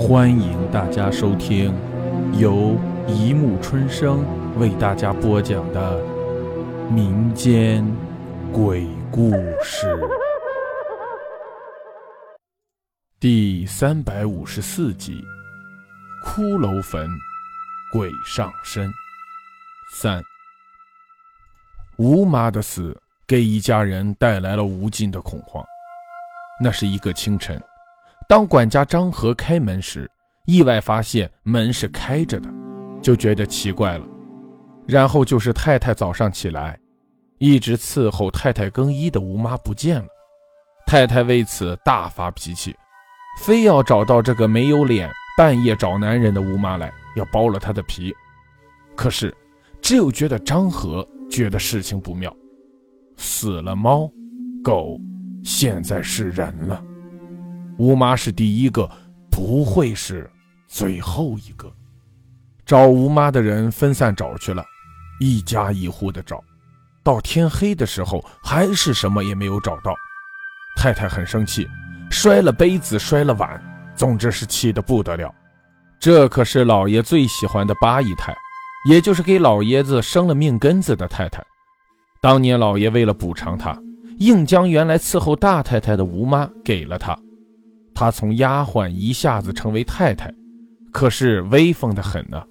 欢迎大家收听由一木春生为大家播讲的民间鬼故事第三百五十四集：骷髅坟，鬼上身。三，吴妈的死给一家人带来了无尽的恐慌。那是一个清晨。当管家张和开门时，意外发现门是开着的，就觉得奇怪了。然后就是太太早上起来，一直伺候太太更衣的吴妈不见了。太太为此大发脾气，非要找到这个没有脸、半夜找男人的吴妈来，要剥了她的皮。可是，只有觉得张和觉得事情不妙，死了猫，狗，现在是人了。吴妈是第一个，不会是最后一个。找吴妈的人分散找去了，一家一户的找，到天黑的时候还是什么也没有找到。太太很生气，摔了杯子，摔了碗，总之是气得不得了。这可是老爷最喜欢的八姨太，也就是给老爷子生了命根子的太太。当年老爷为了补偿她，硬将原来伺候大太太的吴妈给了她。她从丫鬟一下子成为太太，可是威风的很呢，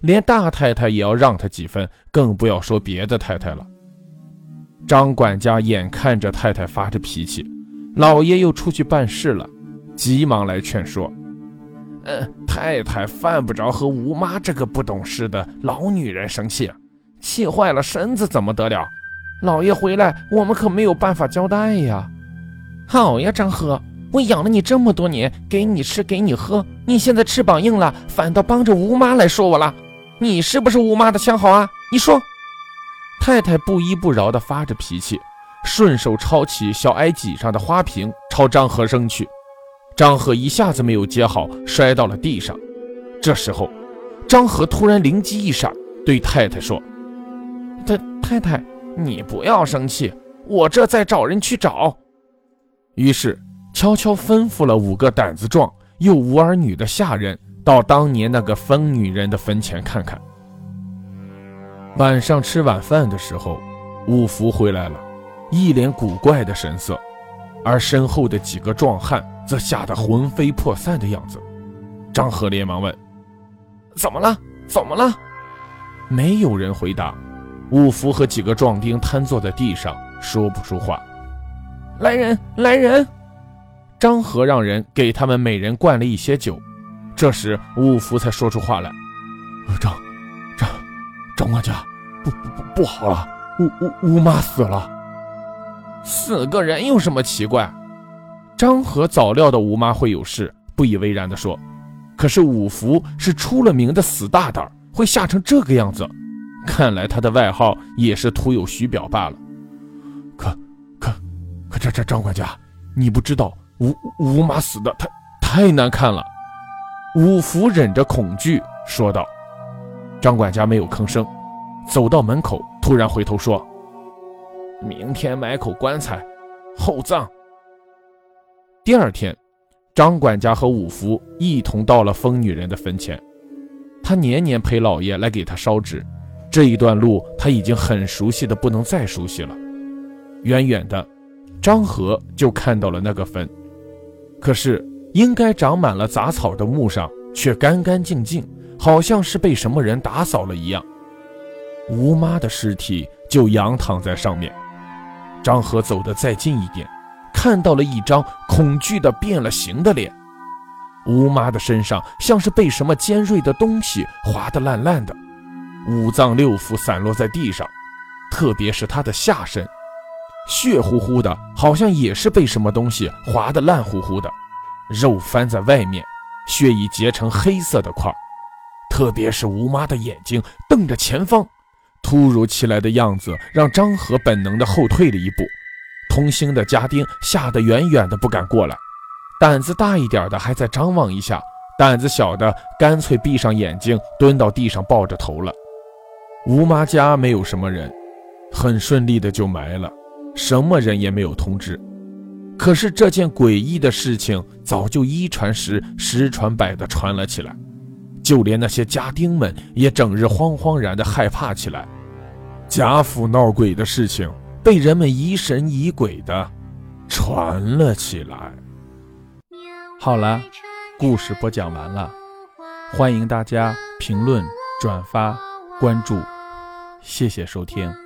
连大太太也要让她几分，更不要说别的太太了。张管家眼看着太太发着脾气，老爷又出去办事了，急忙来劝说：“呃，太太犯不着和吴妈这个不懂事的老女人生气，气坏了身子怎么得了？老爷回来，我们可没有办法交代呀。”好呀，张和。我养了你这么多年，给你吃，给你喝，你现在翅膀硬了，反倒帮着吴妈来说我了。你是不是吴妈的相好啊？你说。太太不依不饶地发着脾气，顺手抄起小矮几上的花瓶，朝张和扔去。张和一下子没有接好，摔到了地上。这时候，张和突然灵机一闪，对太太说：“太太太，你不要生气，我这在找人去找。”于是。悄悄吩咐了五个胆子壮又无儿女的下人，到当年那个疯女人的坟前看看。晚上吃晚饭的时候，五福回来了，一脸古怪的神色，而身后的几个壮汉则吓得魂飞魄散的样子。张和连忙问：“怎么了？怎么了？”没有人回答。五福和几个壮丁瘫坐在地上，说不出话。来人！来人！张和让人给他们每人灌了一些酒，这时五福才说出话来：“张张张管家，不不不好了，吴吴吴妈死了。死个人有什么奇怪？”张和早料到吴妈会有事，不以为然地说：“可是五福是出了名的死大胆，会吓成这个样子，看来他的外号也是徒有虚表罢了。可可可，这这张管家，你不知道。”吴吴妈死的太太难看了，五福忍着恐惧说道。张管家没有吭声，走到门口，突然回头说：“明天买口棺材，厚葬。”第二天，张管家和五福一同到了疯女人的坟前。他年年陪老爷来给他烧纸，这一段路他已经很熟悉的不能再熟悉了。远远的，张和就看到了那个坟。可是，应该长满了杂草的墓上却干干净净，好像是被什么人打扫了一样。吴妈的尸体就仰躺在上面。张和走得再近一点，看到了一张恐惧的变了形的脸。吴妈的身上像是被什么尖锐的东西划得烂烂的，五脏六腑散落在地上，特别是她的下身。血乎乎的，好像也是被什么东西划得烂乎乎的，肉翻在外面，血已结成黑色的块。特别是吴妈的眼睛瞪着前方，突如其来的样子让张和本能的后退了一步。同行的家丁吓得远远的不敢过来，胆子大一点的还在张望一下，胆子小的干脆闭上眼睛，蹲到地上抱着头了。吴妈家没有什么人，很顺利的就埋了。什么人也没有通知，可是这件诡异的事情早就一传十、十传百的传了起来，就连那些家丁们也整日慌慌然的害怕起来。贾府闹鬼的事情被人们疑神疑鬼的传了起来。好了，故事播讲完了，欢迎大家评论、转发、关注，谢谢收听。